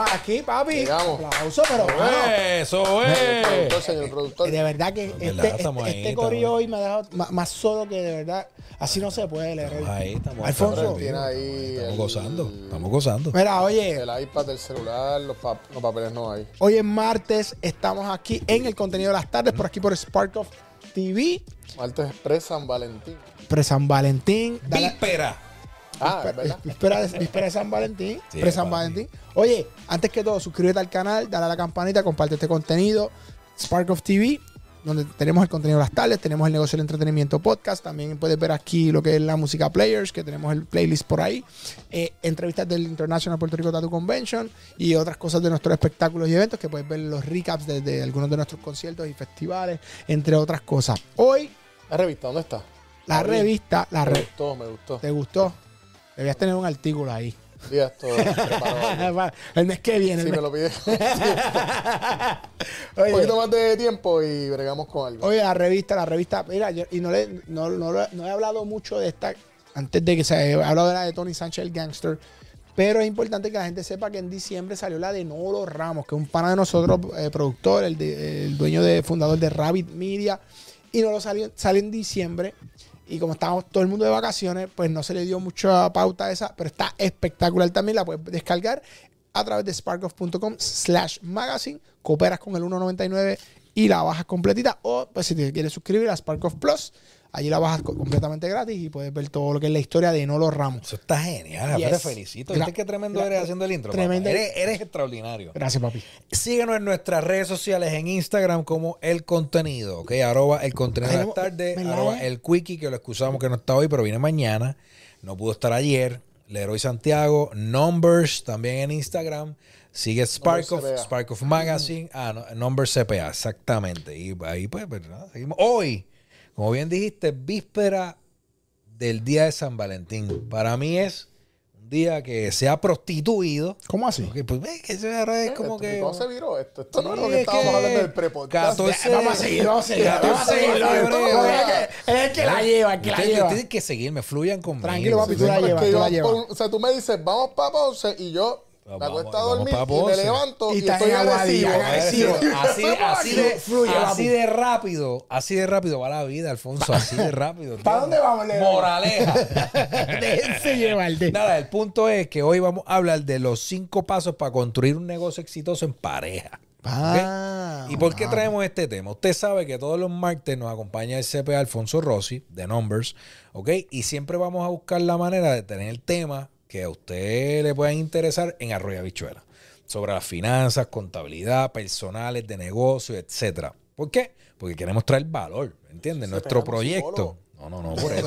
Aquí, papi. Llegamos. Aplauso, pero bueno. Eso es. Productor, señor productor. De verdad que verdad, este, estamos este, ahí, este hoy me ha dejado más solo que de verdad. Así no se puede leer. Estamos ahí, estamos Alfonso. Tiene ahí Estamos el- gozando, estamos gozando. Mira, oye, El iPad, el celular, los, pap- los papeles no hay. hoy es martes, estamos aquí en el contenido de las tardes, por aquí por Spark of TV, Martes Express San Valentín. pre San Valentín. Dale- Víspera. Ah, verdad. Víspera de, víspera de San Valentín. Sí, pre San. Valentín. Oye, antes que todo, suscríbete al canal, dale a la campanita, comparte este contenido. Spark of TV, donde tenemos el contenido de las tardes, tenemos el negocio del entretenimiento podcast. También puedes ver aquí lo que es la música players, que tenemos el playlist por ahí. Eh, entrevistas del International Puerto Rico Tattoo Convention y otras cosas de nuestros espectáculos y eventos, que puedes ver los recaps de, de algunos de nuestros conciertos y festivales, entre otras cosas. Hoy, La revista, ¿dónde está? la Abrí. revista, la Me re- gustó, me gustó. ¿te gustó? Debías tener un artículo ahí. Preparado. el mes que viene. mes- me lo pide. Un poquito más de tiempo y bregamos con algo. oye, la revista, la revista, mira, yo- y no, le, no, no, no he hablado mucho de esta, antes de que se he hablado de la de Tony Sánchez, el gangster, pero es importante que la gente sepa que en diciembre salió la de Nolo Ramos, que es un pana de nosotros, eh, productor, el, de- el dueño de, fundador de Rabbit Media, y Nolo salió, salió en diciembre. Y como estábamos todo el mundo de vacaciones, pues no se le dio mucha pauta a esa, pero está espectacular también. La puedes descargar a través de sparkoff.com slash magazine. Cooperas con el 1.99 y la bajas completita. O pues si te quieres suscribir a Sparkoff Plus, allí la bajas co- completamente gratis y puedes ver todo lo que es la historia de Nolo Ramos. Eso está genial. Yes. Te felicito. Gra- ¿Viste qué tremendo eres haciendo el intro? tremendo. Eres, eres extraordinario. Gracias, papi. Síguenos en nuestras redes sociales en Instagram como El Contenido, ¿ok? Arroba El Contenido de tardes, ¿verdad? arroba El Quickie, que lo excusamos que no está hoy, pero viene mañana. No pudo estar ayer. Leroy Santiago, Numbers, también en Instagram. Sigue Spark of, CPA. Spark of Magazine. Ah, no, Numbers CPA, exactamente. Y ahí pues, ¿verdad? Seguimos. Hoy, como bien dijiste, víspera del día de San Valentín. Para mí es un día que se ha prostituido. ¿Cómo así? Ok, pues ve que eso es como que. ¿Cómo se viró esto? Esto no es lo que es estábamos que hablando del prepodcast. 14 Vamos a seguir, vamos a seguir. Vamos a 14 seguir. Es el que la lleva, el que la lleva. tienen que seguirme, fluyan conmigo. Tranquilo, papi, tú la llevas, o sea, tú me dices, vamos para Ponce y yo Pues me acuesto a dormir y me levanto Y y, estoy agresivo. Agresivo. Así, así, de, Fluye, papi. así de rápido, así de rápido va la vida, Alfonso, así de rápido. ¿Para dónde vamos, Leo? Moraleja. Déjense llevar. de- Nada, el punto es que hoy vamos a hablar de los cinco pasos para construir un negocio exitoso en pareja. Ah, ¿Y por qué wow. traemos este tema? Usted sabe que todos los martes nos acompaña el CPA Alfonso Rossi de Numbers, ¿ok? Y siempre vamos a buscar la manera de tener el tema que a usted le pueda interesar en Arroyo Habichuela. Sobre las finanzas, contabilidad, personales, de negocio, etcétera. ¿Por qué? Porque queremos traer valor, ¿entiendes? Nuestro proyecto. psicólogo. No, no, no, por eso.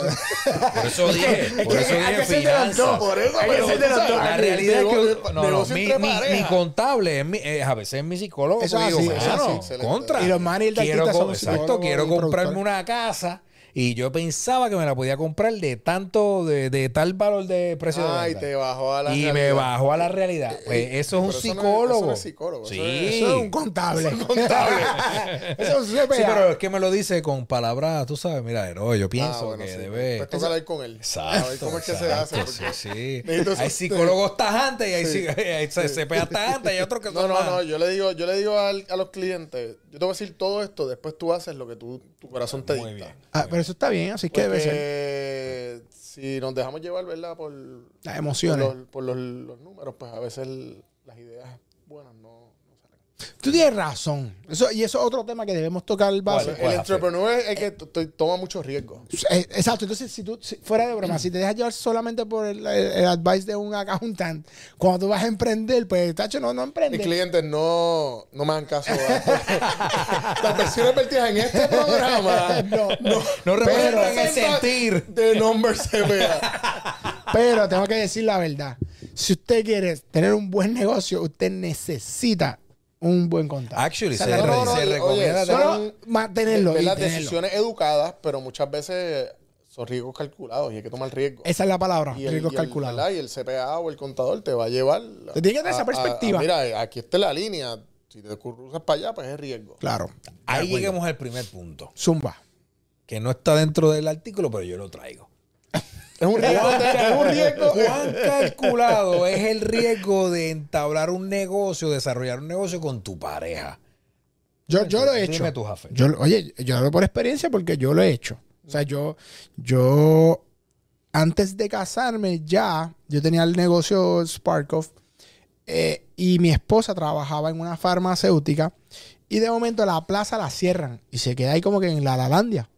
Por eso dije, por eso dije finanzas. Por eso, pero. La realidad es que no, no, mi, mi- mi contable es mi- eh, a veces es mi psicólogo. Eso digo, así, eso es "Mano, así, contra. Y los managers de quiero, son exacto, quiero comprarme una casa y yo pensaba que me la podía comprar de tanto, de, de tal valor de precio de Ay, venta. te bajó a la y me bajó a la realidad. Pues eso es un eso no es- psicólogo. eso no es psicólogo, Sí. eso es- Eso es un contable. contable. Eso es un CPA. Sí, pero es que me lo dice con palabras, tú sabes, mira, héroe, yo pienso Ah, bueno, que sí. debe... Pues toca hablar con él. Exacto. A ver cómo es que se hace. Sí, sí. Hay psicólogos tajantes y hay, Sí. hay CPA tajantes y hay otros que No, son no, más- no. Yo le digo, yo le digo al- a los clientes, yo te voy a decir todo esto, después tú haces lo que tú, tu corazón te Muy dicta. bien. Ah, pero eso está bien, así que debe ser. Porque si nos dejamos llevar, ¿verdad? Por, Las por, emociones. los, por los- los números, pues a veces el- las ideas buenas no. Tú tienes razón. Eso, y eso es otro tema que debemos tocar el base. El entrepreneur es el que toma mucho riesgo. Eh, Exacto, entonces si tú, si- fuera de broma, si te dejas llevar solamente por el, el- el advice de un accountant, cuando tú vas a emprender, pues, tacho, no, no Mis emprende. clientes no, no me dan caso. Las versiones vertidas en este programa No, no, No representan el sentir. de Number CPA. Pero tengo que decir la verdad. Si usted quiere tener un buen negocio, usted necesita un buen contacto. Actually, O sea, se, no, re- no, no, se oye, recomienda Solo mantenerlo. Ver y las tenerlo. decisiones educadas, pero muchas veces son riesgos calculados y hay que tomar riesgo. Esa es la palabra, y el, riesgos y el- calculados. Y el CPA o el contador te va a llevar. Te tiene que esa a- perspectiva. a, mira, aquí está la línea. Si te cruzas para allá, pues es riesgo. Claro. Ahí De lleguemos al primer punto, Zumba. que no está dentro del artículo, pero yo lo traigo. Es un riesgo. es un riesgo. ¿Cuán calculado es el riesgo de entablar un negocio, desarrollar un negocio con tu pareja? Yo, yo lo he Dime hecho. tú, Jafé. Yo, oye, yo hablo por experiencia porque yo lo he hecho. O sea, yo, yo, antes de casarme ya, yo tenía el negocio Sparkoff eh, y mi esposa trabajaba en una farmacéutica y de momento la plaza la cierran y se queda ahí como que en la Lalandia.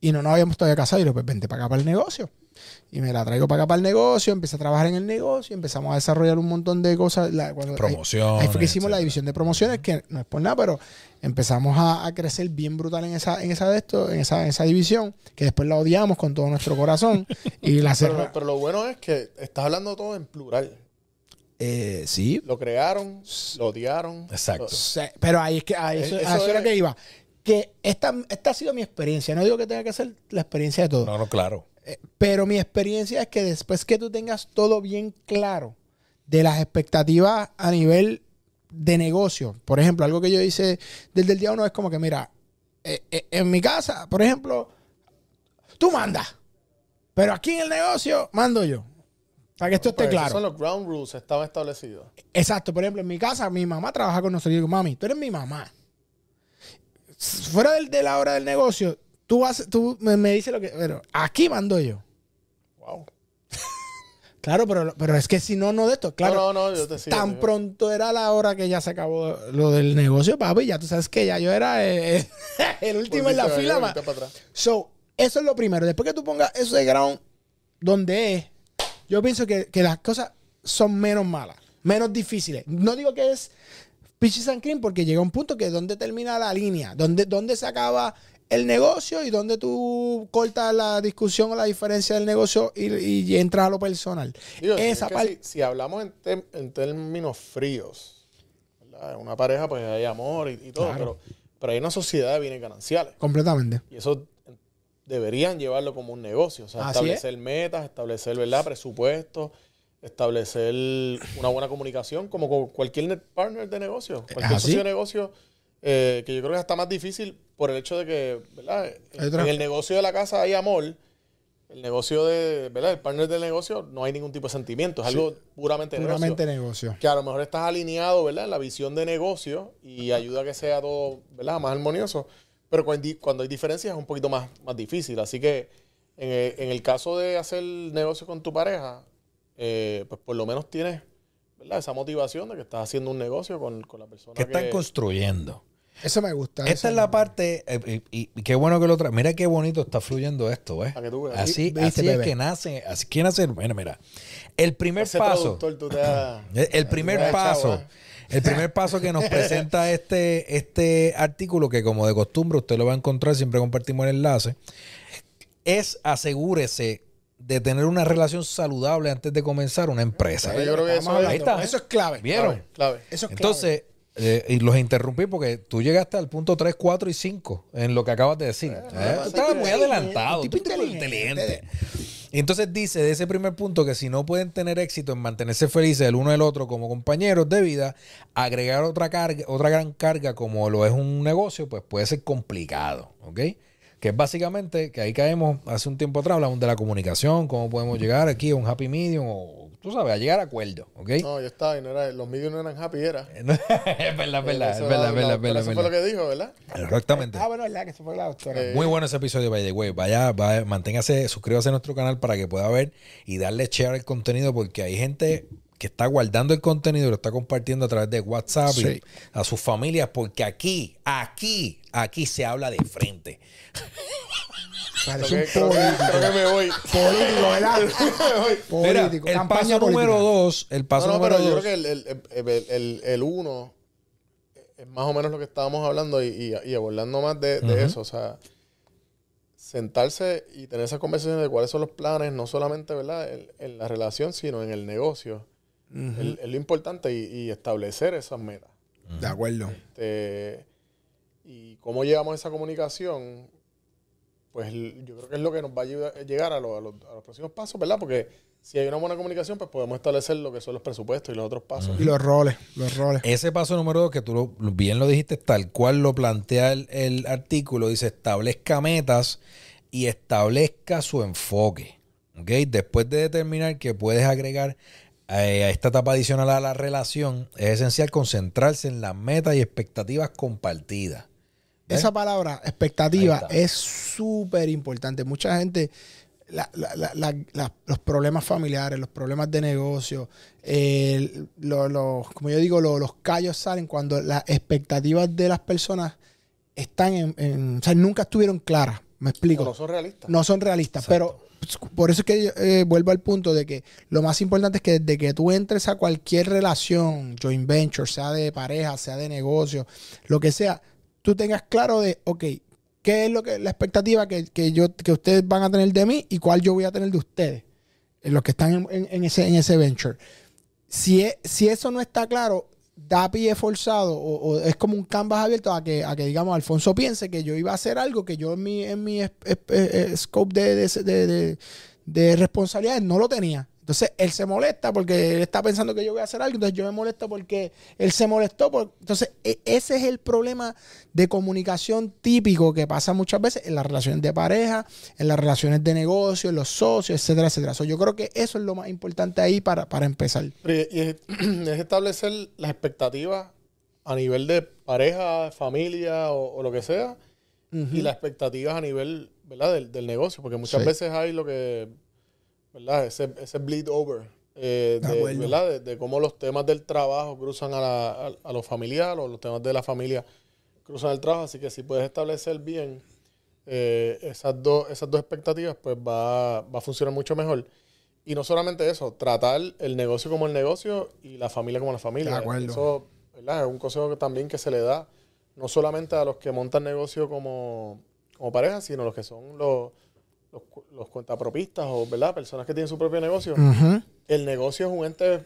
Y no nos habíamos todavía casado y yo, pues vente para acá para el negocio. Y me la traigo para acá para el negocio, empecé a trabajar en el negocio, empezamos a desarrollar un montón de cosas. La- cuando- ahí- Promociones, Ahí fue que hicimos la división de promociones, que no es por nada, pero empezamos a, a crecer bien brutal en esa, en esa de esto, en esa, en esa división, que después la odiamos con todo nuestro corazón. y la Pero, pero lo bueno es que estás hablando todo en plural. Eh, sí. Lo crearon, lo odiaron. Exacto. lo- Sí, Pero ahí es que a eso, Eso a eso era es- que iba. Que esta, esta ha sido mi experiencia. No digo que tenga que ser la experiencia de todo. No, no, claro. Eh, Pero mi experiencia es que después que tú tengas todo bien claro de las expectativas a nivel de negocio, por ejemplo, algo que yo hice desde el día uno es como que, mira, eh, eh, en mi casa, por ejemplo, tú mandas, pero aquí en el negocio mando yo. Para que esto esté esos claro. son los ground rules, estaban establecidos. Exacto, por ejemplo, en mi casa, mi mamá trabaja con nosotros. Y digo, mami, tú eres mi mamá. Fuera de la hora del negocio, tú, haces, tú me, me dices lo que. Pero aquí mando yo. Wow. Claro, pero, pero es que si no, no de esto. Claro, No, no, no, yo te sigo. tan pronto era la hora que ya se acabó lo del negocio, papi. Ya tú sabes que ya yo era eh, el último en la fila. atrás. So, eso es lo primero. Después que tú pongas eso de ground donde es, yo pienso que, que las cosas son menos malas, menos difíciles. No digo que es Peaches and Cream porque llega un punto que donde termina la línea, donde, donde se acaba el negocio y donde tú cortas la discusión o la diferencia del negocio y, y entras a lo personal. Digo, Esa parte. si, si hablamos en, en términos fríos, ¿verdad? una pareja pues hay amor y, y todo, Claro. pero, pero hay una sociedad de bienes gananciales. Completamente. Y eso deberían llevarlo como un negocio. O sea, Así establecer metas, establecer ¿verdad? presupuestos, establecer una buena comunicación, como con cualquier partner de negocio. Cualquier así. socio de negocio, eh, que yo creo que está más difícil por el hecho de que, En el negocio de la casa hay amor. El negocio de, ¿verdad? El partner del negocio no hay ningún tipo de sentimiento. Es algo puramente, Puramente negocio. negocio. Que a lo mejor estás alineado, ¿verdad? En la visión de negocio y ayuda a que sea todo, ¿verdad? Más armonioso. Pero cuando, hay- cuando hay diferencias es un poquito más, más difícil. Así que en el, en el caso de hacer negocio con tu pareja, eh, pues por lo menos tienes, ¿verdad? Esa motivación de que estás haciendo un negocio con, con la persona ¿Qué que... están construyendo? Eso me gusta. Esta es la parte, eh, y, y- qué bueno que lo trae. Mira qué bonito está fluyendo esto, ¿ves? Para que tú veas. Así, así es que nace, así que nace. Mira, mira. El primer Ese paso, tú te el, primer paso, ¿eh? el primer paso que nos presenta este, este artículo, que como de costumbre usted lo va a encontrar, siempre compartimos el enlace, es asegúrese de tener una relación saludable antes de comenzar una empresa. Yo creo que Estamos eso Ahí está. Eso es clave. ¿Vieron? Clave, clave. Eso es clave. Entonces, eh, y los interrumpí porque tú llegaste al punto 3, 4 y 5 en lo que acabas de decir. Eh, tú estabas muy adelantado, tipo inteligente. inteligente. Y entonces dice de ese primer punto que si no pueden tener éxito en mantenerse felices el uno del otro como compañeros de vida, agregar otra carga, otra gran carga como lo es un negocio, pues puede ser complicado, ¿ok? Que es básicamente, que ahí caemos hace un tiempo atrás, hablamos de la comunicación, cómo podemos llegar aquí a un happy medium o, tú sabes, a llegar a acuerdo, ¿ok? No, yo estaba y no era, los medios no eran happy, era. es verdad, es verdad, es Eso verdad, es verdad, verdad, pero Eso fue verdad. lo que dijo, ¿verdad? Exactamente. Ah, bueno, es la que se fue la doctora. Eh, Muy bueno ese episodio, by the way. Vaya, vaya, manténgase, suscríbase a nuestro canal para que pueda ver y darle share al contenido porque hay gente que está guardando el contenido y lo está compartiendo a través de WhatsApp y a sus familias porque aquí, aquí, aquí se habla de frente. Parece Creo un político. creo que me voy. Político, ¿verdad? Mira, político. el campaña paso política. número dos, el paso no, no, número pero yo dos. creo que el, el, el, el- el uno es más o menos lo que estábamos hablando y, y, y abordando más de, eso. O sea, sentarse y tener esas conversaciones de cuáles son los planes, no solamente ¿verdad? En, en la relación, sino en el negocio. Es- es lo importante y, y establecer esas metas. De acuerdo. Este, y cómo llevamos esa comunicación, pues yo creo que es lo que nos va a ayudar- llegar a, lo- a los, a los próximos pasos, ¿verdad? Porque si hay una buena comunicación, pues podemos establecer lo que son los presupuestos y los otros pasos. Y los roles, los roles. Ese paso número dos, que tú lo- bien lo dijiste, tal cual lo plantea el, el artículo, dice establezca metas y establezca su enfoque. ¿ok? Después de determinar que puedes agregar eh, a esta etapa adicional a la relación, es esencial concentrarse en las metas y expectativas compartidas. ¿Ves? Esa palabra, expectativa, es súper importante. Mucha gente, la- la- la- la- la- los problemas familiares, los problemas de negocio, el- lo- los- como yo digo, lo- los callos salen cuando las expectativas de las personas están en, en- o sea, nunca estuvieron claras. Me explico O no son realistas. no son realistas. Exacto. Pero por eso es que eh, vuelvo al punto de que lo más importante es que desde que tú entres a cualquier relación, joint venture, sea de pareja, sea de negocio, lo que sea, tú tengas claro de, ok, qué es lo que la expectativa que, que yo, que ustedes van a tener de mí y cuál yo voy a tener de ustedes, los que están en, en- ese, en ese venture. Si, e- si eso no está claro, da pie forzado o, es como un canvas abierto a que, a que, digamos, Alfonso piense que yo iba a hacer algo que yo en mi, en mi es- es- scope de, de- de responsabilidades no lo tenía. Entonces él se molesta porque él está pensando que yo voy a hacer algo, entonces yo me molesto porque él se molestó. por- entonces e- ese es el problema de comunicación típico que pasa muchas veces en las relaciones de pareja, en las relaciones de negocio, en los socios, etcétera, etcétera. So, yo creo que eso es lo más importante ahí para, para empezar. Y- es, es establecer las expectativas a nivel de pareja, familia o, o lo que sea, y las expectativas a nivel ¿verdad? Del, del negocio, porque muchas Sí. veces hay lo que, ¿verdad? Ese, ese bleed over, eh, De. ¿verdad? De, de cómo los temas del trabajo cruzan a, la, a, a lo familiar o los temas de la familia cruzan el trabajo, así que si puedes establecer bien eh, esas, dos, esas dos expectativas, pues va, va a funcionar mucho mejor. Y no solamente eso, tratar el negocio como el negocio y la familia como la familia. De acuerdo. Eso ¿verdad? es un consejo que también que se le da no solamente a los que montan negocio como, como pareja, sino los que son los, los, los cuentapropistas o ¿verdad? personas que tienen su propio negocio. El negocio es un ente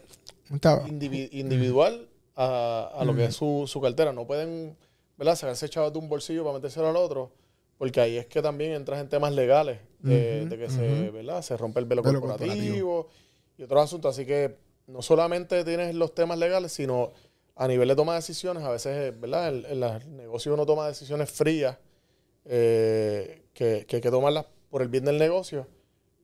indivi- individual a, a lo que es su, su cartera. No pueden ¿verdad? sacarse chavos de un bolsillo para metérselo al otro, porque ahí es que también entras en temas legales de, Ujú, de que se, ¿verdad? se rompe el velo, Velo corporativo, corporativo. y otros asuntos. Así que no solamente tienes los temas legales, sino a nivel de toma de decisiones, a veces, eh, ¿verdad? En, en los negocios uno toma decisiones frías eh, que, que hay que tomarlas por el bien del negocio.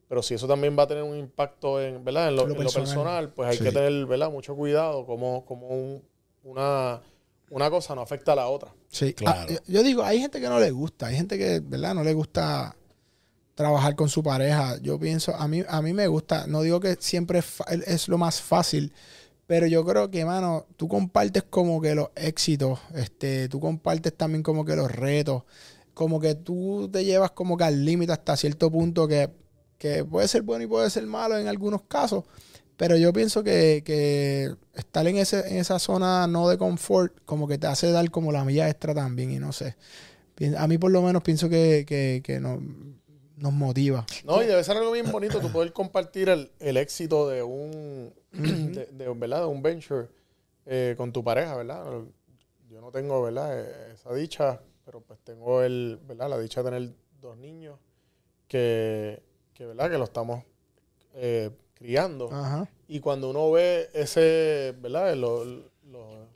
Pero si eso también va a tener un impacto en, ¿verdad? en, lo, Lo en lo personal. personal, pues hay Sí. que tener ¿verdad? mucho cuidado como, como un- una, una cosa no afecta a la otra. Sí, Claro. Ah, yo- yo digo, hay gente que no le gusta, hay gente que, ¿verdad? No le gusta trabajar con su pareja. Yo pienso, a mí, a mí me gusta, no digo que siempre es, es lo más fácil, pero yo creo que, mano, tú compartes como que los éxitos, este, tú compartes también como que los retos, como que tú te llevas como que al límite hasta cierto punto que, que puede ser bueno y puede ser malo en algunos casos. Pero yo pienso que, que estar en, ese, en esa zona no de confort como que te hace dar como la milla extra también y no sé. A mí por lo menos pienso que, que, que no- nos motiva. No, y debe ser algo bien bonito tú poder compartir el, el éxito de un, de, ¿verdad? de un venture eh, con tu pareja, ¿verdad? Yo no tengo, ¿verdad? Eh, Esa dicha, tengo el, ¿verdad? La dicha de tener dos niños que, que ¿verdad? Que lo estamos eh, criando. Ajá. Y cuando uno ve ese, ¿verdad? Lo- lo-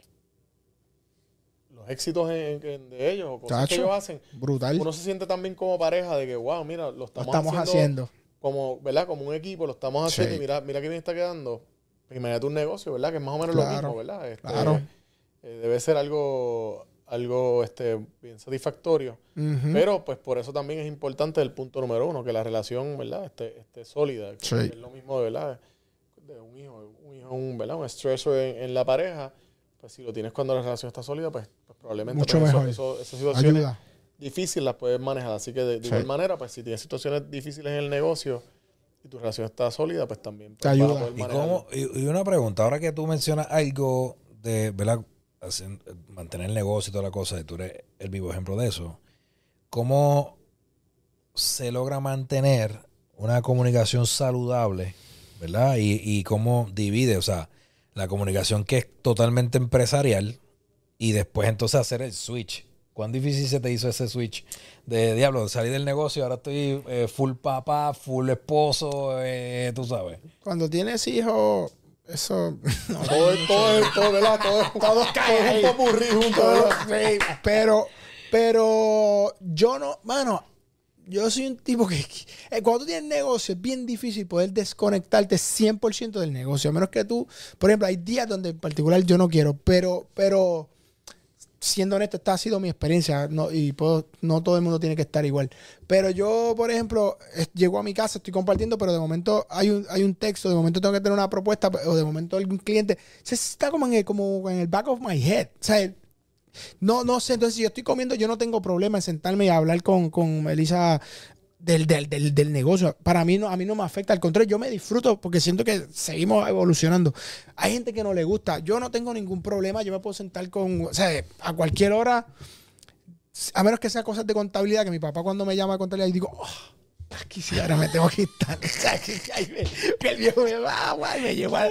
los éxitos en- en- de ellos o cosas que ellos hacen, Brutal. uno se siente también como pareja de que, wow, mira, lo Lo estamos, estamos haciendo, haciendo. como, ¿verdad? Como un equipo, lo estamos haciendo Sí. y mira, mira qué bien está quedando. Imagínate un negocio, ¿verdad? Que es más o menos Claro, lo mismo, ¿verdad? Este, claro. eh, debe ser algo, algo este, bien satisfactorio. Pero pues por eso también es importante el punto número uno, que la relación, ¿verdad? Esté, esté sólida. que. Es lo mismo, de ¿verdad? De un hijo, un hijo, un, ¿verdad? Un stressor en, en la pareja. Pues si lo tienes cuando la relación está sólida, pues, pues probablemente Mucho pues, eso- mejor. eso- esas situaciones Ayuda. difíciles las puedes manejar. Así que de, de Sí. igual manera, pues si tienes situaciones difíciles en el negocio y tu relación está sólida, pues también Te pues, vas a ayuda. poder ¿Y, cómo, y, y una pregunta, ahora que tú mencionas algo de, ¿verdad? Hacer- mantener el negocio y toda la cosa, y tú eres el vivo ejemplo de eso, ¿cómo se logra mantener una comunicación saludable, ¿verdad? Y, y cómo divide, o sea, la comunicación que es totalmente empresarial y después entonces hacer el switch. ¿Cuán difícil se te hizo ese switch de diablo, de salir del negocio? Ahora estoy eh, full papá, full esposo, eh, tú sabes. Cuando tienes hijos, eso. no, Todo, es- todo, es- todo, ¿verdad? Todo, es- todo es un junto, pero, pero yo no, mano, yo soy un tipo que, eh, cuando tú tienes negocio es bien difícil poder desconectarte 100% del negocio, a menos que tú, por ejemplo, hay días donde en particular yo no quiero, pero, pero siendo honesto, esta ha sido mi experiencia no, y puedo, no todo el mundo tiene que estar igual. Pero yo, por ejemplo, llego a mi casa, estoy compartiendo, pero de momento hay un, hay un texto, de momento tengo que tener una propuesta, o de momento algún cliente, se está como en el, como en el back of my head. O sea, no, no sé, entonces si yo estoy comiendo, yo no tengo problema en sentarme y hablar con, con Melissa del, del, del, del negocio. Para mí no, a mí no me afecta, al contrario, yo me disfruto porque siento que seguimos evolucionando. Hay gente que no le gusta, yo no tengo ningún problema, yo me puedo sentar con, o sea, a cualquier hora, a menos que sea cosas de contabilidad, que mi papá cuando me llama a contabilidad, y digo, oh, aquí sí, ahora me tengo que estar. el viejo me va, guay, me lleva.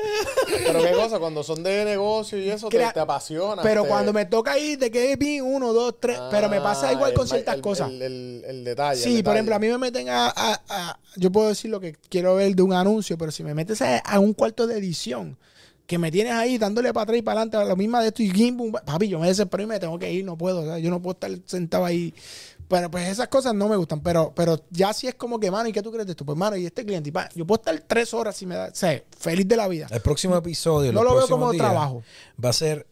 Pero qué cosa, cuando son de negocio y eso, te, Crea- te apasiona. Pero te- cuando me toca ir de que vi uno, dos, tres, pero me pasa Ah, igual con el- ciertas el- cosas. El, el- detalle. Sí, por ejemplo, a mí me meten a, a- a- Yo puedo decir lo que quiero ver de un anuncio, pero si me metes a, a un cuarto de edición, que me tienes ahí dándole para atrás y para adelante a la misma de esto y gimbum, papi, yo me desespero y me tengo que ir, no puedo, sea, yo no puedo estar sentado ahí. Pero pues esas cosas no me gustan, pero, pero ya sí es como que, mano, ¿y qué tú crees de esto? Pues, mano, y este cliente, y pa, yo puedo estar tres horas si me da, o sea, feliz de la vida. El próximo episodio, No lo veo como trabajo. Va a ser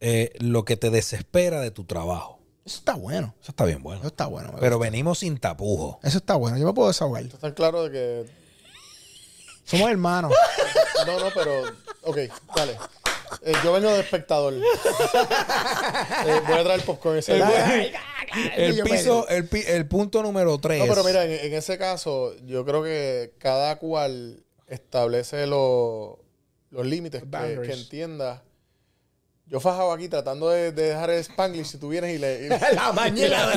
eh, lo que te desespera de tu trabajo. Eso está bueno, Eso está bien bueno. eso está bueno. Pero venimos sin tapujos. gusta. Eso está bueno, yo me puedo desahogar. Están claros de que. Somos hermanos. No, no, pero. Ok, dale. Eh, yo vengo de espectador. Eh, voy a traer popcorn ese. El Yo piso, el, el punto número 3. No, pero mira, en, en ese caso, yo creo que cada cual establece los los límites que, que entienda. Yo fajaba aquí tratando de, de dejar el Spanglish si tú vienes y le. y- La mañana.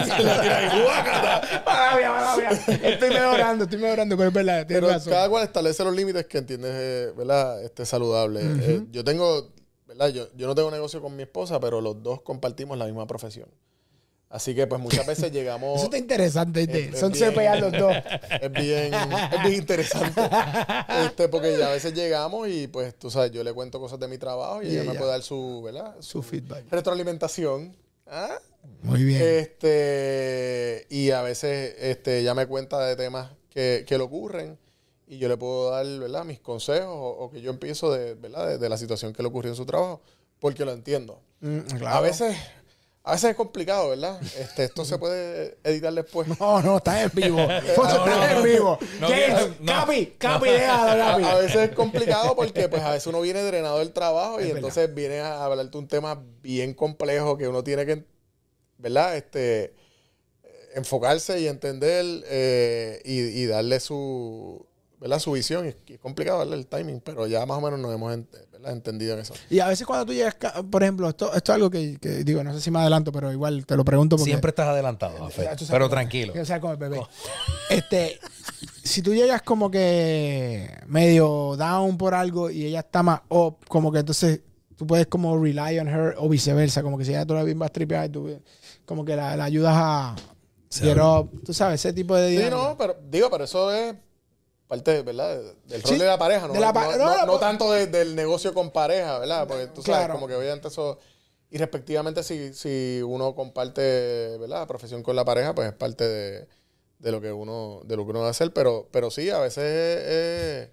Estoy mejorando, estoy mejorando, pero es verdad, Pero razón. cada cual establece los límites que entiendes, eh, ¿verdad? Este saludable. Eh, yo tengo, ¿verdad? Yo, yo no tengo negocio con mi esposa, pero los dos compartimos la misma profesión. Así que, pues, muchas veces llegamos. Eso está interesante. Es- es Son bien. CPA los dos. es bien, es bien interesante. Este, porque ya a veces llegamos y, pues, tú sabes, yo le cuento cosas de mi trabajo y Y ella me puede dar su, ¿verdad? Su feedback. retroalimentación. ¿Ah? Muy bien. Este, y a veces este, ella me cuenta de temas que, que le ocurren y yo le puedo dar ¿verdad? mis consejos o, o que yo empiezo de, ¿verdad? De, de la situación que le ocurrió en su trabajo porque lo entiendo. Mm, A veces a veces es complicado, ¿verdad? Este, esto se puede editar después. No, no, estás en vivo. Fonso, no, estás en vivo. No, no. Capi, Capi, déjalo, A, a veces es complicado porque pues a veces uno viene drenado del trabajo y Es entonces viene a hablarte un tema bien complejo que uno tiene que, ¿verdad? Este, enfocarse y entender eh, y, y darle su, ¿verdad? Su visión. Y es, complicado darle el timing, pero ya más o menos nos hemos ent- ¿verdad? entendido en eso. Y a veces cuando tú llegas, por ejemplo, esto, esto es algo que, que digo, no sé si me adelanto, pero igual te lo pregunto porque... Siempre estás adelantado. Ya, sabes Pero tranquilo. O sea, como el bebé. Este, si tú llegas como que medio down por algo y ella está más up, como que entonces tú puedes como rely on her o viceversa, como que si ella todavía va a tripear y tú como que la, la ayudas a get up, tú sabes, ese tipo de Sí, no, pero digo, pero eso es parte, ¿verdad? Del rol Sí, de la pareja, ¿no? de la pa- no, no, no- no, no tanto de- del negocio con pareja, ¿verdad? Porque tú sabes, Claro. como que obviamente eso. Y respectivamente, si, si uno comparte, ¿verdad? La profesión con la pareja, pues es parte de, de lo que uno, de lo que uno va a hacer. Pero, pero sí, a veces es,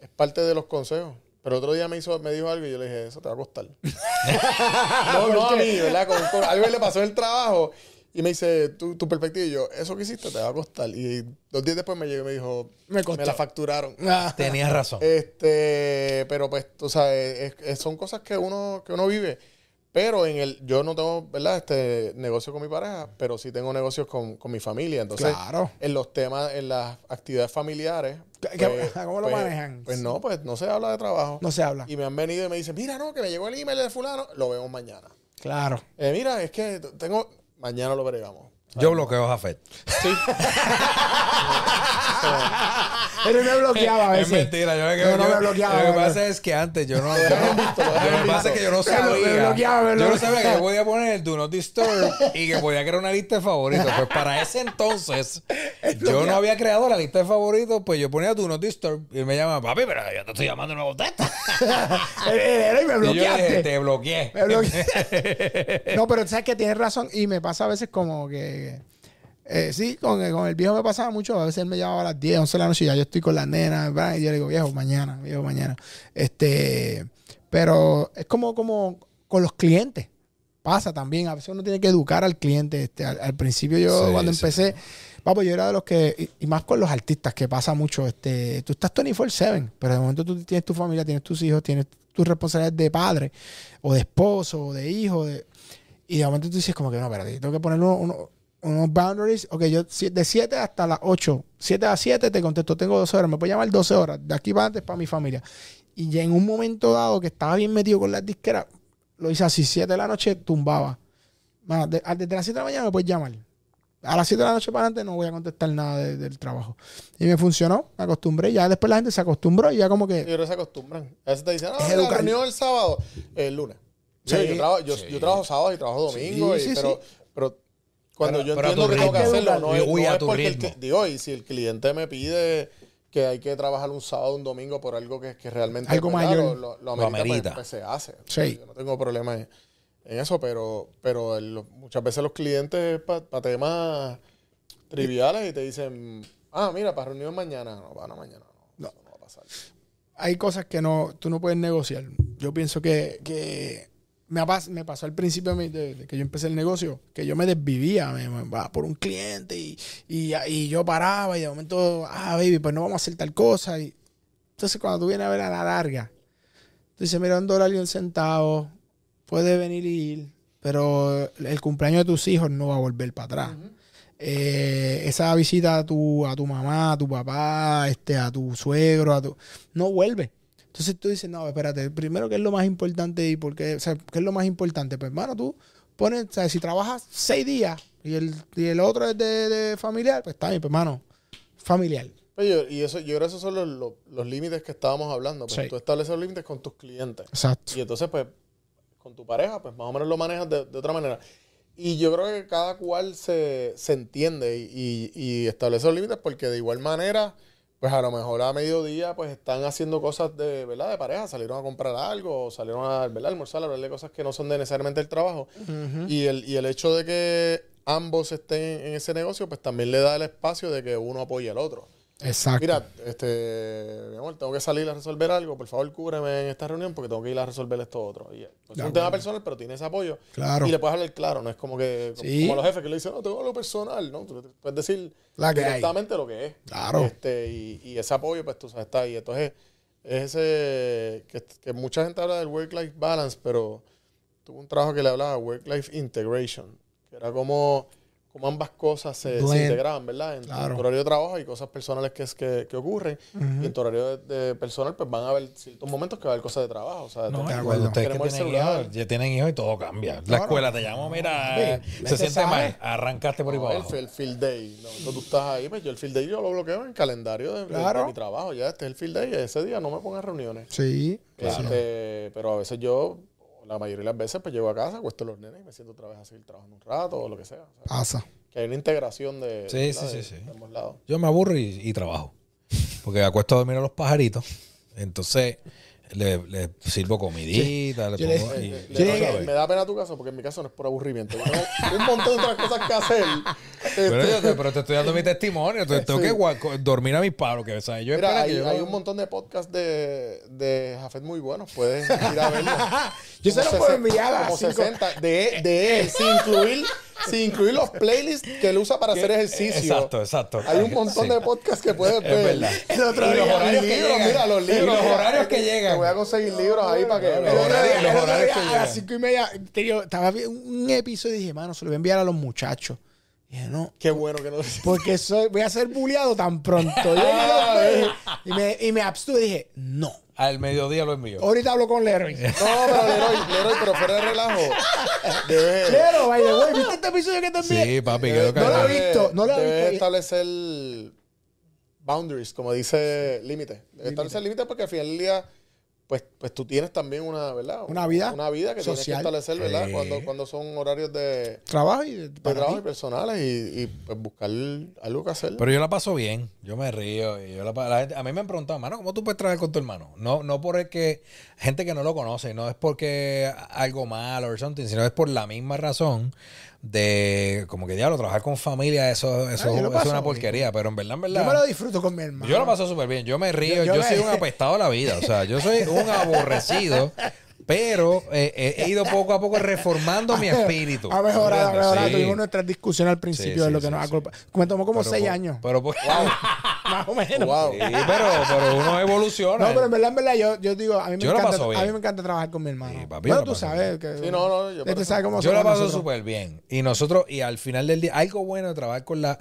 es parte de los consejos. Pero otro día me hizo, me dijo algo y yo le dije, eso te va a costar. no, no a mí, ¿verdad? Con, con- algo le pasó en el trabajo y me dice, tu, tu perspectiva y yo, eso que hiciste te va a costar. Y dos días después me llegó y me dijo, Me costó. la facturaron. Ah, Tenías razón. Este, pero pues, tú sabes, es- es- son cosas que uno, que uno vive. Pero en el, yo no tengo, ¿verdad? Este negocio con mi pareja, pero sí tengo negocios con, con mi familia. Entonces, Claro. en los temas, en las actividades familiares. ¿Qué- qué- cómo lo pues- manejan? Pues no, pues no se habla de trabajo. no se habla. Y me han venido y me dicen, mira, no, que me llegó el email de fulano, lo vemos mañana. Claro. Eh, mira, es que tengo, mañana lo veremos. Yo bloqueo a Jafet. Sí. Pero me bloqueaba a veces. Es mentira, yo, No, no me bloqueaba, Lo que me pasa es que antes yo no. yo lo que pasa es que yo no Me sabía. bloqueaba, me yo no sabía que yo podía poner Do Not Disturb y que podía crear una lista de favoritos. Pues para ese entonces, yo no había creado la lista de favoritos, pues yo ponía Do Not Disturb y él me llama, papi, pero yo te estoy llamando y no contesta. Me Y yo dije, bloqueaste. te bloqueé. Me bloqueé. no, pero sabes que tienes razón y me pasa a veces como que Eh, sí, con, el- con el viejo me pasaba mucho. A veces él me llamaba a las 10, 11 de la noche y ya yo estoy con las nenas. ¿verdad? Y yo le digo, viejo, mañana, viejo, mañana. Este, pero es como, como con los clientes. Pasa también. A veces uno tiene que educar al cliente. Este, al, al principio yo, Sí, cuando sí. empecé, papo, yo era de los que, y, y más con los artistas, que pasa mucho. Este, tú estás 24-7, pero de momento tú tienes tu familia, tienes tus hijos, tienes tus responsabilidades de padre, o de esposo, o de hijo. de- y de momento tú dices, como que no, espérate, tengo que poner uno- uno- unos boundaries. Ok, yo de 7 hasta las 8, 7 a 7 te contesto, tengo 12 horas, me puedes llamar 12 horas, de aquí para antes para mi familia. Y ya en un momento dado que estaba bien metido con las disqueras, lo hice así, 7 de la noche tumbaba. Mano, de- a- desde las 7 de la mañana me puedes llamar. A las 7 de la noche para adelante no voy a contestar nada de- del trabajo. Y me funcionó, me acostumbré. Ya después la gente se acostumbró y ya como Yo que. creo que se acostumbran. A veces te dicen, ah, Es la reunión el sábado, el lunes. Sí. Yo, yo trabajo, yo, Sí. yo trabajo sábado y trabajo domingo, Sí, y- sí, pero, sí. pero cuando Pero- yo pero entiendo que tengo que hacerlo, no es, no a es porque el ritmo. digo, y si el cliente me pide que hay que trabajar un sábado o un domingo por algo que, que realmente Algo ¿verdad? mayor. lo, lo, lo amerita, pues- amerita. Pues, se hace. Sí. Yo no tengo problema en, en eso, pero, pero el- muchas veces los clientes para temas triviales y te dicen, ah, mira, para reunión mañana. No, para mañana. No, No. eso no va a pasar. hay cosas que no, tú no puedes negociar. Yo pienso que, que me, pas- me pasó al principio de, de- de que yo empecé el negocio, que yo me desvivía me, me- por un cliente y, y, y yo paraba y de momento, ah, baby, pues no vamos a hacer tal cosa. Y, entonces cuando tú vienes a ver a la larga, tú dices, mira, un dólar y un centavo, puede venir y ir, pero el cumpleaños de tus hijos no va a volver para atrás. Eh, esa visita a tu, a tu mamá, a tu papá, este, a tu suegro, a tu, no vuelve. Entonces tú dices, no, espérate, primero, ¿qué es lo más importante? ¿Y por qué? O sea, ¿qué es lo más importante? Pues, hermano, tú pones, o sea, si trabajas seis días y el, y el otro es de, de familiar, pues está bien, pues, hermano, familiar. Pero yo- y eso, yo creo que esos son los, los- los límites que estábamos hablando. Pues Sí. tú estableces los límites con tus clientes. Exacto. Y entonces, pues, con tu pareja, pues más o menos lo manejas de, de otra manera. Y yo creo que cada cual se, se entiende y, y- y establece los límites porque de igual manera, pues a lo mejor a mediodía, pues están haciendo cosas de, ¿verdad? De pareja, salieron a comprar algo, o salieron a, ¿verdad? almorzar, a hablar de cosas que no son de necesariamente el trabajo. y, el, y el hecho de que ambos estén en ese negocio, pues también le da el espacio de que uno apoye al otro. Exacto. Mira, este, mi amor, tengo que salir a resolver algo, por favor cúbreme en esta reunión porque tengo que ir a resolver esto otro. Y, pues, es un tema personal, pero tiene ese apoyo. Claro. Y le puedes hablar claro, no es como que como, Sí. como los jefes que le dicen, no, tengo lo personal, ¿no? Tú puedes decir La que hay. directamente lo que es. Claro. Este, y, y ese apoyo, pues tú sabes, está ahí. Entonces, es ese que, que mucha gente habla del work-life balance, pero tuve un trabajo que le hablaba work-life integration, que era como, como ambas cosas se, se integraban, ¿verdad? En tu- Claro. tu horario de trabajo y cosas personales que, es, que, que ocurren. Y en tu horario de, de personal, pues van a haber ciertos momentos que va a haber cosas de trabajo. O sea, No, te- acuerdo. ustedes que tienen hijos, ya tienen hijos y todo cambia. La Claro. escuela te llamo, mira, Sí, se gente siente mal, arrancaste por ahí para abajo. el field day. No, tú estás ahí, pues yo el field day yo lo bloqueo en el calendario de, Claro. mi trabajo. Ya este es el field day. Ese día no me pongas reuniones. Sí. Este, pero a veces yo, la mayoría de las veces, pues llego a casa, acuesto a los nenes y me siento otra vez a seguir trabajando un rato o lo que sea. O sea, Pasa. que hay una integración de, Sí, sí, de- sí, sí. de ambos lados. Yo me aburro y, y trabajo. Porque acuesto a dormir a los pajaritos. Entonces le, le sirvo comidita. le pongo- Le- y me da pena tu caso porque en mi caso no es por aburrimiento. Tengo un montón de otras cosas que hacer. Pero, Este, yo te, pero te estoy dando mi testimonio. Te- Tengo Sí. que dormir a mis palos. Que, ¿sabes? Yo Mira, espero hay, que yo- hay un montón de podcasts de, de Jafet muy buenos. Puedes ir a verlos. Yo se Como lo puedo enviar a Como cinco- 60 de, de él, sin incluir, sin incluir los playlists que él usa para hacer ejercicio. Exacto, exacto. Hay un montón Sí. de podcasts que puedes Es ver. verdad. El otro Y los horarios que libros, llegan. mira, los Y libros. los horarios que Te llegan. voy a conseguir libros ahí para que Los horarios- que a llegan. las cinco y media, tío, estaba viendo un episodio y dije, mano, se lo voy a enviar a los muchachos. Y dije, no, Qué bueno que no porque soy, voy a ser bulleado tan pronto. Y me, y me abstuve y dije, no. Al mediodía lo envío. Ahorita hablo con Leroy. No, pero Leroy, Leroy, pero fuera de relajo. Debes, Lero, by the way, ¿viste este episodio que te envié? Sí, papi, quedó No lo he visto, no lo he debes visto. establecer boundaries, como dice límite. Debes establecer límites porque al final del día pues, pues tú tienes también una, ¿verdad? Una vida Una vida que tienes que establecer, ¿verdad? Sí. Cuando, cuando son horarios de, Trabajo y de, trabajo y personales y, y, pues buscar algo que hacer. Pero yo la paso bien, yo me río. Y yo la, la gente- a mí me han preguntado, mano, ¿cómo tú puedes trabajar con tu hermano? No, no porque gente que no lo conoce, no es porque algo malo o something, sino es por la misma razón de como que diablo, trabajar con familia, eso, eso, Ah, es una porquería. Pero en verdad, en verdad. Yo me lo disfruto con mi hermano. Yo lo paso súper bien, yo me río, Yo- yo, yo soy un apestado de la vida, o sea, yo soy un aborrecido, pero eh, he- he ido poco a poco reformando mi espíritu. Ha mejorado, ha ¿entiendes? mejorado. Sí. Tuvimos nuestras discusiones al principio Sí, de sí, lo que sí, nos sí. aculpa. Me tomó como Pero seis por- años. Pero, por- Más o menos. Wow. Sí, pero, pero uno evoluciona. No, pero en verdad, en verdad, yo, yo digo, a mí, me Yo la encanta, paso bien. a mí me encanta trabajar con mi hermano. Sí, papi, bueno, tú sabes que... Sí, no, no, yo Este por sabe cómo Yo la paso súper bien. Y nosotros, y al final del día, algo bueno de trabajar con la.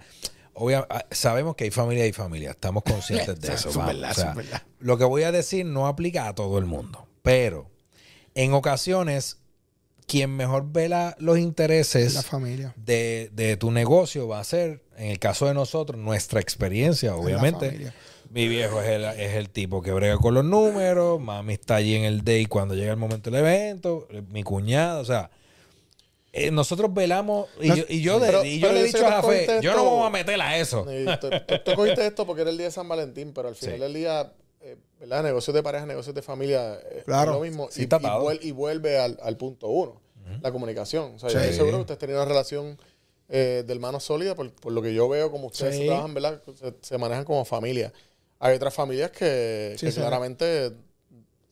Obvia, ah, sabemos que hay familia y familia, estamos conscientes de eso. Eso es vamos. verdad, O sea, eso es verdad. Lo que voy a decir no aplica a todo el mundo, pero en ocasiones, quien mejor vela los intereses La familia. de, de tu negocio va a ser, en el caso de nosotros, nuestra experiencia, obviamente. Mi viejo es el, es el tipo que brega con los números, mami está allí en el day cuando llega el momento del evento, mi cuñada, o sea, eh, nosotros velamos y No- yo, y yo, de- Pero- y yo pero le he dicho a cogiste yo no me voy a meter a eso. Tú, cogiste esto porque era el día de San Valentín, pero al final Sí. del día, ¿verdad? Negocios de pareja, negocios de familia, eh, Claro. es lo mismo. Sí, y, está y atado. vuel- y vuelve al, al punto uno, la comunicación. O sea, yo estoy seguro que ustedes tenían una relación eh, de hermanos sólida, por, por lo que yo veo, como ustedes Sí. trabajan, ¿verdad? Se, se manejan como familia. Hay otras familias que, Sí, que sí. claramente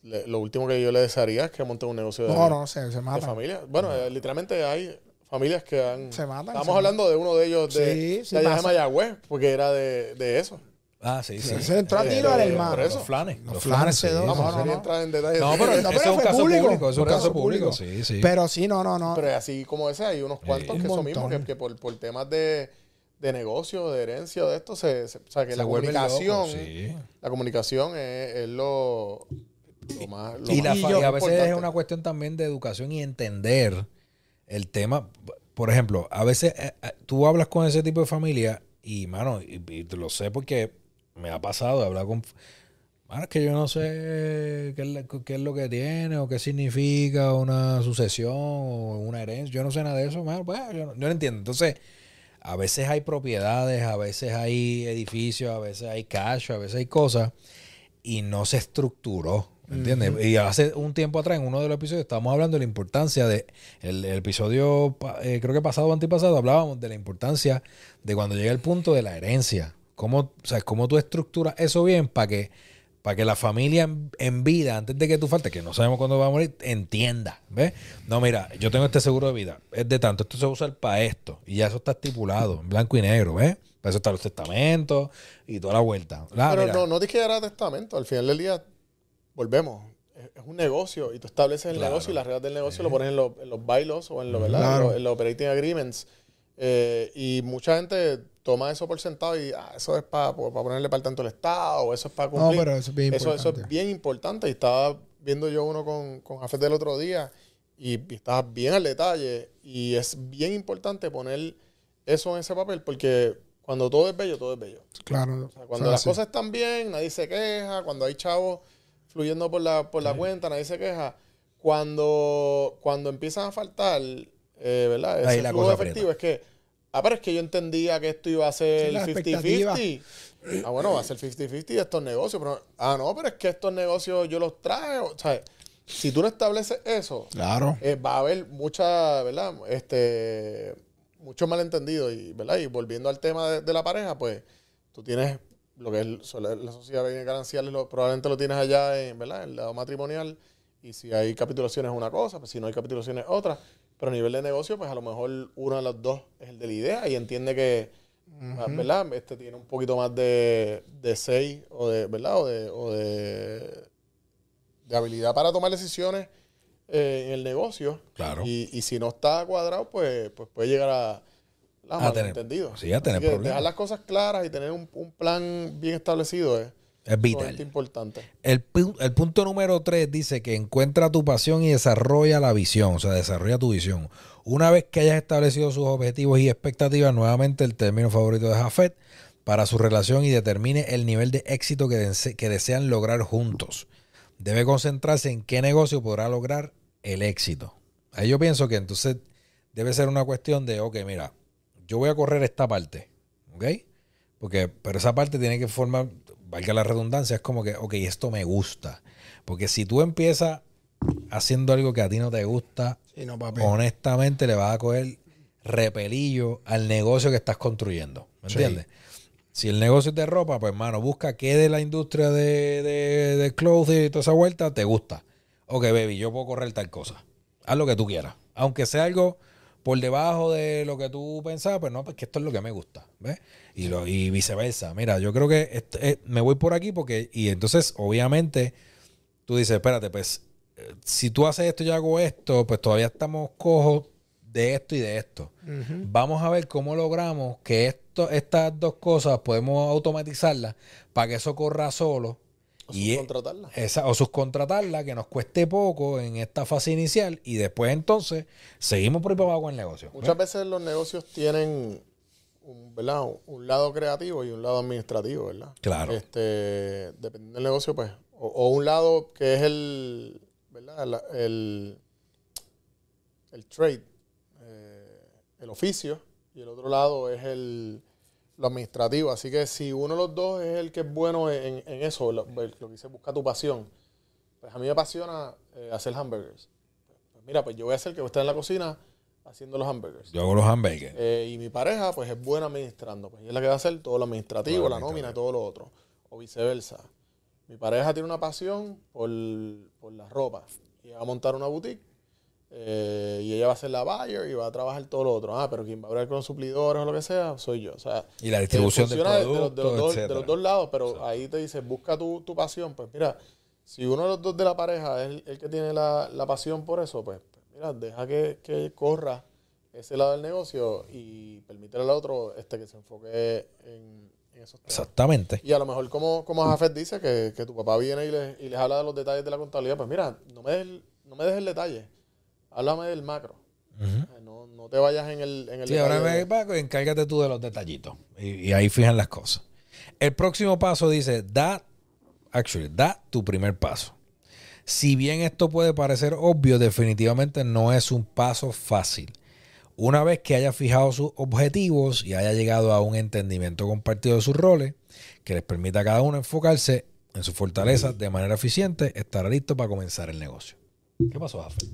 le- lo último que yo le desearía es que monten un negocio de, No, no, se, se de matan. familia. Bueno, eh, literalmente hay familias que han... Se matan, Estamos se hablando de uno de ellos de, Sí, sí de allá de. Mayagüez, porque era de, de eso. Ah, sí, sí. Se entró a tiro al hermano. por eso. Los flanes. Los Los flanes sí. no, no, no, no no. entrar en detalles. No, pero No, ese es pero un caso público. público, es un caso público, sí, sí. Pero sí, no, no, no. Pero así como ese, hay unos cuantos Un que eso mismo, montón. que, que por, por temas de, de negocio, de herencia, de esto, se, se- o sea, que Se la comunicación, sí. la comunicación es, es lo, lo más, lo Y, más yo- y a veces importante. es una cuestión también de educación y entender el tema. Por ejemplo, a veces eh, eh, tú hablas con ese tipo de familia y, mano, y, y te lo sé porque me ha pasado de hablar con... Mano, es que yo no sé qué es, la- qué es lo que tiene o qué significa una sucesión o una herencia. Yo no sé nada de eso, pues, yo, no, yo no entiendo. Entonces, a veces hay propiedades, a veces hay edificios, a veces hay cash, a veces hay cosas y no se estructuró. ¿Me entiendes? Y hace un tiempo atrás, en uno de los episodios, estábamos hablando de la importancia de. El, el episodio, eh, creo que pasado o antipasado, hablábamos de la importancia de cuando llega el punto de la herencia. Cómo, o sea, cómo tú estructuras eso bien para que, para que la familia en, en vida, antes de que tú faltes, que no sabemos cuándo va a morir, entienda. ¿Ves? No, mira, yo tengo este seguro de vida. Es de tanto, esto se usa para esto. Y ya eso está estipulado, en blanco y negro, ¿ves? Para eso están los testamentos y toda la vuelta. Ah, Pero mira. no, no tienes que llegar a testamento. Al final del día, volvemos. Es, un negocio y tú estableces el Claro. negocio y las reglas del negocio lo pones en, los- en los bylaws o en, lo, ¿verdad? Claro. en, los, en los operating agreements. Eh, y mucha gente toma eso por sentado y ah, eso es para ponerle para el tanto el Estado o eso es para No, cumplir. pero eso es bien eso, eso importante. es bien importante. Y estaba viendo yo uno con, con Jafet del otro día y, y estaba bien al detalle. Y es bien importante poner eso en ese papel porque cuando todo es bello, todo es bello. Claro. O sea, cuando las cosas están bien, nadie se queja. Cuando hay chavos fluyendo por la, por la cuenta, nadie se queja. Cuando, cuando empiezan a faltar, eh, ¿verdad? Ahí Ese la flujo cosa efectivo es que, ah, pero es que yo entendía que esto iba a ser Sí, la 50-50. Ah, bueno, va a ser 50-50 de estos negocios. Pero, ah, no, pero es que estos negocios yo los traigo. O sea, si tú no estableces eso, Claro. eh, va a haber mucha, ¿verdad? Este, mucho malentendido y, ¿verdad? Y volviendo al tema de, de la pareja, pues tú tienes lo que es la la sociedad de bienes gananciales, lo- probablemente lo tienes allá, en, ¿verdad? En el lado matrimonial y si hay capitulaciones es una cosa, pues si no hay capitulaciones es otra. Pero a nivel de negocio, pues a lo mejor uno de los dos es el de la idea y entiende que, ah, ¿verdad? Este tiene un poquito más de, de say o de, ¿verdad? O de, o de, de habilidad para tomar decisiones eh, en el negocio. Claro. Y, y si no está cuadrado, pues, pues puede llegar a, A tener- malentendido. sí, a tener problemas. Dejar las cosas claras y tener un, un plan bien establecido es Es vital. importante. El, el punto número 3 dice que encuentra tu pasión y desarrolla la visión, o sea, desarrolla tu visión. Una vez que hayas establecido sus objetivos y expectativas, nuevamente el término favorito de Jafet, para su relación y determine el nivel de éxito que, dese- que desean lograr juntos. debe concentrarse en qué negocio podrá lograr el éxito. Ahí yo pienso que entonces debe ser una cuestión de, ok, mira, yo voy a correr esta parte, ¿ok? Porque, pero esa parte tiene que formar, valga la redundancia, es como que, ok, esto me gusta. Porque si tú empiezas haciendo algo que a ti no te gusta, Sí, no, papi. honestamente le vas a coger repelillo al negocio que estás construyendo. ¿Me Sí. entiendes? Si el negocio es de ropa, pues hermano, busca qué de la industria de, de, de clothing y toda esa vuelta te gusta. Ok, baby, yo puedo correr tal cosa. Haz lo que tú quieras. Aunque sea algo por debajo de lo que tú pensabas, pues no, pues que esto es lo que me gusta. ¿Ves? Y, lo, y viceversa. Mira, yo creo que esto- eh, me voy por aquí porque. Y entonces, obviamente, tú dices, espérate, pues, eh, si tú haces esto y yo hago esto, pues todavía estamos cojos de esto y de esto. Vamos a ver cómo logramos que esto, estas dos cosas podemos automatizarlas para que eso corra solo. O Y, subcontratarla. esa, o subcontratarla, que nos cueste poco en esta fase inicial y después entonces seguimos por ahí para abajo con el negocio. Muchas veces los negocios tienen un, ¿verdad? un lado creativo y un lado administrativo, ¿verdad? Claro. Este, dependiendo del negocio, pues, o, o un lado que es el, ¿verdad? La- el, el trade, eh, el oficio, y el otro lado es el, lo administrativo. Así que si uno de los dos es el que es bueno en, en eso, lo, lo que dice busca tu pasión, pues a mí me apasiona eh, hacer hamburgers. Pues mira, pues yo voy a ser el que va a estar en la cocina haciendo los hamburgers. Yo hago los hamburgers. Eh, y mi pareja, pues es buena administrando. Pues ella es la que va a hacer todo lo administrativo, la nómina y todo lo otro. O viceversa. Mi pareja tiene una pasión por, por la ropa. Y va a montar una boutique. Eh, y ella va a ser la buyer y va a trabajar todo lo otro. Ah, pero quien va a hablar con los suplidores o lo que sea, soy yo. O sea, Y la distribución del de- los- de, los dos, de los dos lados, pero ahí te dice, busca tu, tu pasión. Pues mira, si uno de los dos de la pareja es el, el que tiene la, la pasión por eso, pues, pues mira, deja que, que corra ese lado del negocio y permítele al otro este, que se enfoque en, en esos temas. Exactamente. Y a lo mejor, como, como Jafet dice, que, que tu papá viene y, le- y les habla de los detalles de la contabilidad, pues mira, no me des, no me des el detalle, háblame del macro. No, no te vayas en el, en el Sí, ahora me, Paco, encárgate tú de los detallitos. Y, y ahí fijan las cosas. El próximo paso dice, da, actually, da tu primer paso. Si bien esto puede parecer obvio, definitivamente no es un paso fácil. Una vez que haya fijado sus objetivos y haya llegado a un entendimiento compartido de sus roles, que les permita a cada uno enfocarse en sus fortalezas de manera eficiente, estará listo para comenzar el negocio. ¿Qué pasó, Jafet?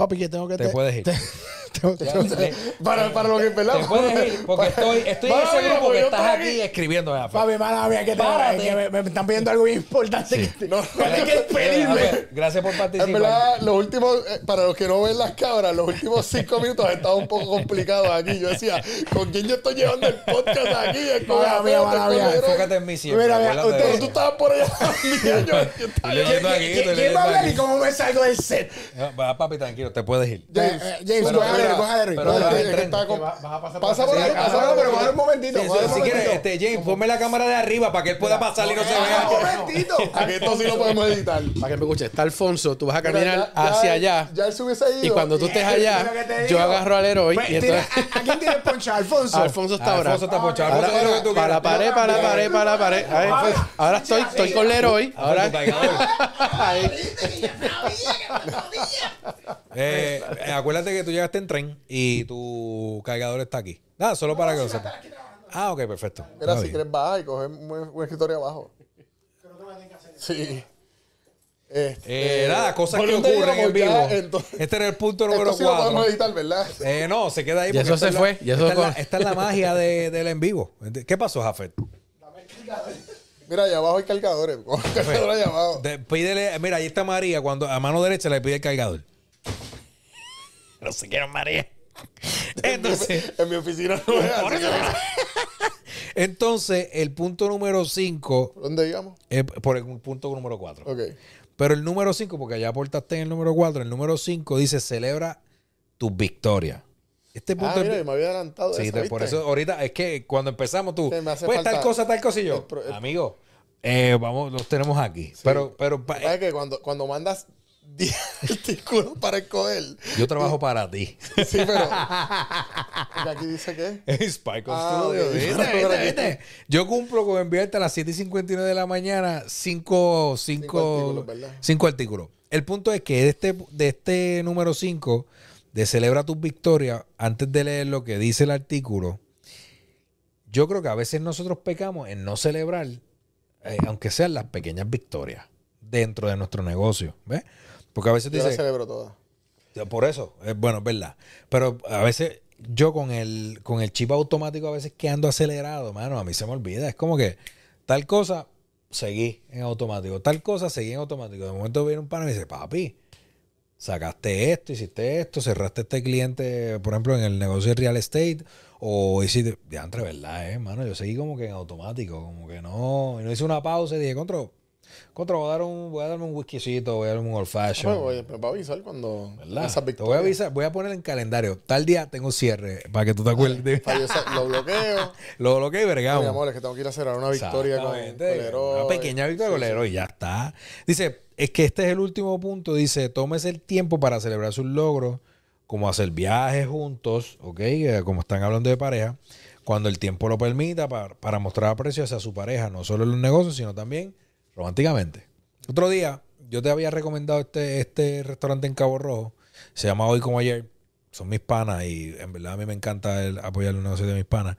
Papi, que tengo que Te puedes ir. Tengo- para, para lo que ¿verdad? Te puedes ir, porque estoy, estoy en ese grupo que estás estoy aquí escribiendo. Papi, mala mía, que, te, que me, me están pidiendo algo bien importante. que te- No, hay que despedirme. Jafet, Gracias por participar. En verdad, los últimos, eh, para los que no ven las cámaras, los últimos cinco minutos han estado un poco complicados aquí. Yo decía, ¿con quién yo estoy llevando el podcast aquí? Mala mía, mala mía. Enfócate en mí siempre. Mira, usted- tú estabas por allá. aquí, ¿Quién, va a hablar aquí. y cómo me salgo del set? Va, papi, tranquilo, te puedes ir. Eh, eh, James, pero coge a Derry, mira, coge a Derry, pero coge a dale, Derry. es que está con- vas a pasar Pasa por ahí, ah, pasa por pero ahí. coge un momentito. Si quieres, este, James, ponme la cámara de arriba para que él pueda pasar y no se Coge un vea. momentito. Aquí esto sí lo podemos editar. Para que me escuches, está Alfonso, tú vas a caminar ya- ya- hacia allá. Ya él se hubiese ido. Y cuando tú estés allá, yo agarro al héroe Pues, y tira- entonces. ¿a, quién tienes poncha? Alfonso. Alfonso está ahora. Alfonso está ponchado. Ahora, Alfonso, haz lo que tú para la pared, para la pared, para la pared. Ahora estoy, estoy con Leroy. Ahora Eh, eh, acuérdate que tú llegaste en tren y tu cargador está aquí. Nada, solo para que lo sepas. Ah, ok, perfecto. Mira, si quieres bajar y coger un, un escritorio abajo. Sí. Este, Eh, nada, cosas ¿por que ocurren en vivo. ya? Entonces, Este era el punto número esto sí lo podemos 4. editar, ¿verdad? Eh, no, se queda ahí. Y porque eso se la- fue, y eso esta, es la, fue. esta es la magia de- del en vivo. ¿Qué pasó, Jafet? Mira, allá abajo hay cargadores. Cargador allá abajo. De- pídele, mira, ahí está María, cuando a mano derecha le pide el cargador. No sé quién es María. Entonces, En mi oficina no es así. entonces, el punto número 5 ¿Dónde íbamos? es por el punto número 4. Ok. Pero el número 5, porque ya aportaste en el número 4, el número 5 dice celebra tus victorias. Este punto Ah, es- mira, me había adelantado. Sí, esa, por eso ahorita es que cuando empezamos tú, Sí, me hace pues falta tal cosa, tal cosa y yo, el pro- el- amigo, eh, vamos, los tenemos aquí. Pero, pero, pa- ¿Sabes que cuando, cuando mandas 10 artículos para escoger. Yo trabajo para ti. Sí, pero. aquí dice que. Spike of Ah, Studio. Yo cumplo con enviarte a las 7 y 59 de la mañana cinco, cinco, artículos, artículos. El punto es que de este, de este número 5, de Celebra tus victorias, antes de leer lo que dice el artículo, yo creo que a veces nosotros pecamos en no celebrar, eh, aunque sean las pequeñas victorias, dentro de nuestro negocio. ¿Ves? Porque a veces Yo la dice, celebro todas. ya, Por eso, es bueno, es verdad. Pero a veces yo con el, con el chip automático a veces que ando acelerado, mano, a mí se me olvida. Es como que tal cosa, seguí en automático. Tal cosa, seguí en automático. De momento viene un pana y me dice, papi, sacaste esto, hiciste esto, cerraste este cliente, por ejemplo, en el negocio de real estate, o hiciste, de entre verdad, eh, mano, yo seguí como que en automático, como que no, y no hice una pausa y dije, contra, contra, voy a, dar un, voy a darme un whiskycito, voy a darme un old fashion. Oye, me va a avisar cuando. Te voy a avisar, voy a poner en calendario. Tal día tengo cierre para que tú te acuerdes. de- lo bloqueo. Lo bloqueo y vergamos. amor, es que tengo que ir a cerrar una victoria con, con Exactamente. Leroy. Una pequeña victoria con Leroy y ya está. Dice, es que este es el último punto. Dice, tómese el tiempo para celebrar sus logros, como hacer viajes juntos, ¿ok? Eh, Como están hablando de pareja, cuando el tiempo lo permita, para, para mostrar aprecio hacia su pareja, no solo en los negocios, sino también románticamente. Otro día, yo te había recomendado este, este restaurante en Cabo Rojo. Se llama Hoy como Ayer. Son mis panas y en verdad a mí me encanta el- apoyar los negocios de mis panas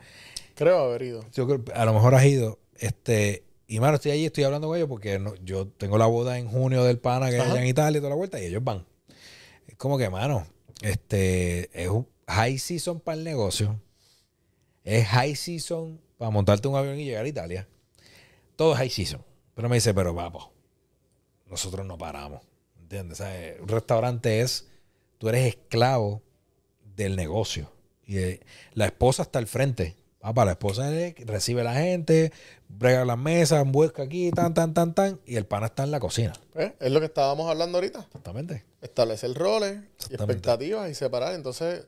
Creo haber ido. yo creo a lo mejor has ido. Este, y mano, estoy allí, estoy hablando con ellos porque no- yo tengo la boda en junio del pana que es allá en Italia y toda la vuelta, y ellos van. Es como que, mano, este es un high season para el negocio. Es high season para montarte un avión y llegar a Italia. Todo es high season. Pero me dice, pero vamos, nosotros no paramos. ¿Entiendes? Eh, un restaurante es, tú eres esclavo del negocio. Y eh, la esposa está al frente. Papá, la esposa es- recibe a la gente, brega las mesas, busca aquí, tan, tan, tan, tan, y el pana está en la cocina. ¿Ves? Es lo que estábamos hablando ahorita. Exactamente. Establecer roles y expectativas y separar. Entonces,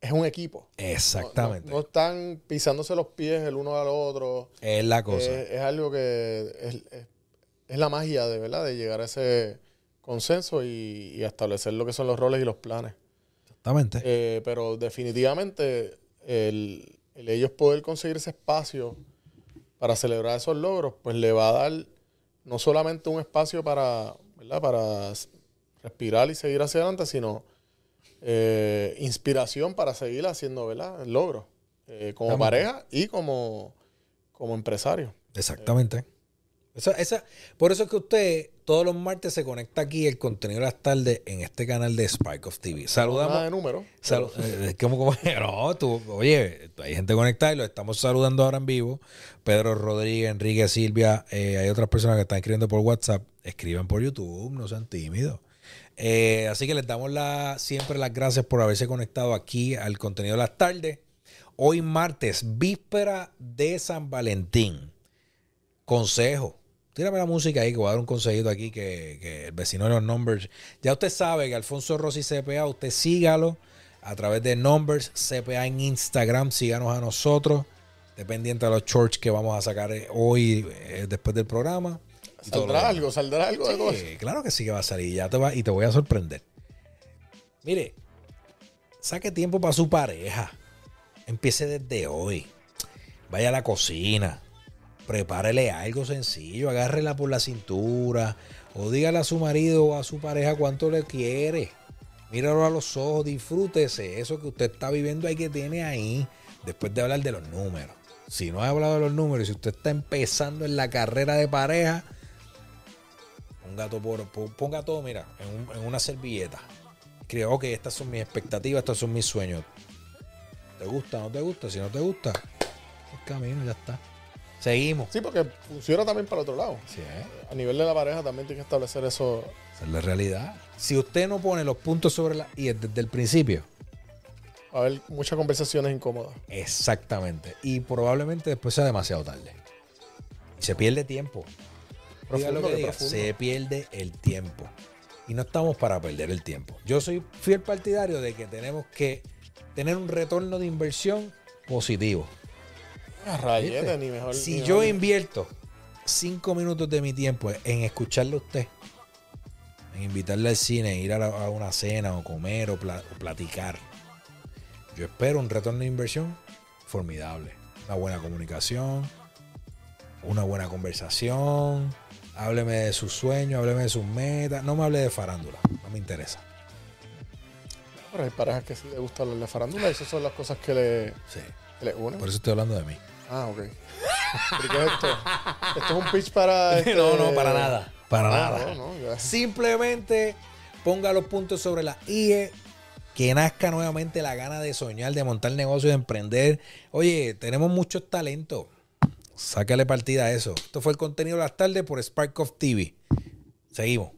es un equipo. Exactamente. No, no están pisándose los pies el uno al otro. es la cosa. Eh, es algo que es, es- es la magia de verdad de llegar a ese consenso y, y establecer lo que son los roles y los planes. Exactamente. Eh, pero definitivamente el, el ellos poder conseguir ese espacio para celebrar esos logros, pues le va a dar no solamente un espacio para, ¿verdad? para respirar y seguir hacia adelante, sino eh, inspiración para seguir haciendo ¿verdad? logros eh, como pareja y como, como empresario. Exactamente. Esa, esa, por eso es que usted todos los martes se conecta aquí el contenido de las tardes en este canal de Spike of TV. Saludamos. Nada de número. Salu- eh, ¿cómo, cómo? No, tú, oye, hay gente conectada y lo estamos saludando ahora en vivo. Pedro Rodríguez, Enrique Silvia, eh, hay otras personas que están escribiendo por WhatsApp, escriben por YouTube, no sean tímidos. Eh, así que les damos siempre las gracias por haberse conectado aquí al contenido de las tardes. Hoy martes, víspera de San Valentín. Consejo. Tírame la música ahí que voy a dar un consejito aquí que, el vecino de los Numbers. Ya usted sabe que Alfonso Rossi CPA, usted sígalo a través de Numbers CPA en Instagram. Síganos a nosotros. Esté pendiente de los shorts que vamos a sacar eh, hoy eh, después del programa. Saldrá algo, saldrá algo de todo eso. Sí, claro que sí que va a salir. Ya te va, y te voy a sorprender. Mire, saque tiempo para su pareja. Empiece desde hoy. Vaya a la cocina. Prepárele algo sencillo. Agárrela por la cintura. O dígale a su marido o a su pareja cuánto le quiere. Míralo a los ojos. Disfrútese. Eso que usted está viviendo ahí que tiene ahí. Después de hablar de los números. Si no ha hablado de los números, si usted está empezando en la carrera de pareja, Ponga todo, por- po- ponga todo, mira, en, un- en una servilleta. Creo, ok, estas son mis expectativas, estos son mis sueños. ¿Te gusta? ¿No te gusta? Si no te gusta, el camino, ya está. Seguimos. Sí, porque funciona también para el otro lado. Sí, ¿eh? A nivel de la pareja también tiene que establecer eso. Esa es la realidad. Si usted no pone los puntos sobre la y desde el principio, Va a haber muchas conversaciones incómodas. exactamente. Y probablemente después sea demasiado tarde. Y se pierde tiempo. Diga lo Profundo, que qué diga, profundo. se pierde el tiempo. Y no estamos para perder el tiempo. Yo soy fiel partidario de que tenemos que tener un retorno de inversión positivo. Si ni yo mejor. invierto cinco minutos de mi tiempo en escucharle a usted, en en invitarle al cine, ir a, la- a una cena o comer o, pla- o platicar. Yo espero un retorno de inversión formidable. Una buena comunicación, una buena conversación. Hábleme de sus sueños, hábleme de sus metas. No me hable de farándula, no me interesa. Pero hay parejas que sí les gusta hablar de farándula y esas son las cosas que le, Sí. que le unen. Por eso estoy hablando de mí. Ah, ok. ¿Pero qué es esto? ¿Esto es un pitch para. este- No, no, para nada. Para Ah, nada. no, no. Simplemente ponga los puntos sobre la IE. Que nazca nuevamente la gana de soñar, de montar negocio, de emprender. Oye, tenemos muchos talentos. Sácale partida a eso. Esto fue el contenido de las tardes por Spark of TV. Seguimos.